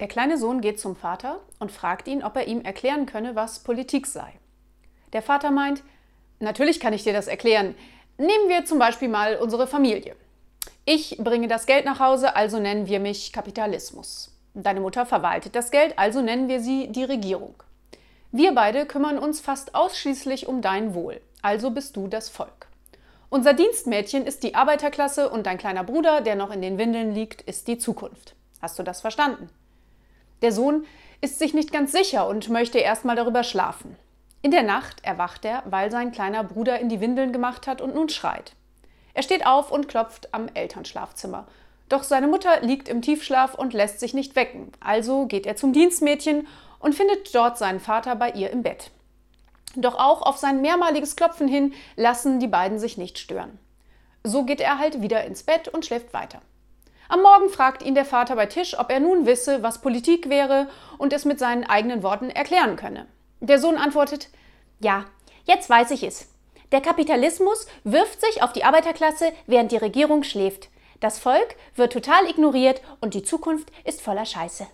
Der kleine Sohn geht zum Vater und fragt ihn, ob er ihm erklären könne, was Politik sei. Der Vater meint, natürlich kann ich dir das erklären. Nehmen wir zum Beispiel mal unsere Familie. Ich bringe das Geld nach Hause, also nennen wir mich Kapitalismus. Deine Mutter verwaltet das Geld, also nennen wir sie die Regierung. Wir beide kümmern uns fast ausschließlich um dein Wohl, also bist du das Volk. Unser Dienstmädchen ist die Arbeiterklasse und dein kleiner Bruder, der noch in den Windeln liegt, ist die Zukunft. Hast du das verstanden? Der Sohn ist sich nicht ganz sicher und möchte erst mal darüber schlafen. In der Nacht erwacht er, weil sein kleiner Bruder in die Windeln gemacht hat und nun schreit. Er steht auf und klopft am Elternschlafzimmer. Doch seine Mutter liegt im Tiefschlaf und lässt sich nicht wecken. Also geht er zum Dienstmädchen und findet dort seinen Vater bei ihr im Bett. Doch auch auf sein mehrmaliges Klopfen hin lassen die beiden sich nicht stören. So geht er halt wieder ins Bett und schläft weiter. Am Morgen fragt ihn der Vater bei Tisch, ob er nun wisse, was Politik wäre und es mit seinen eigenen Worten erklären könne. Der Sohn antwortet, ja, jetzt weiß ich es. Der Kapitalismus wirft sich auf die Arbeiterklasse, während die Regierung schläft. Das Volk wird total ignoriert und die Zukunft ist voller Scheiße.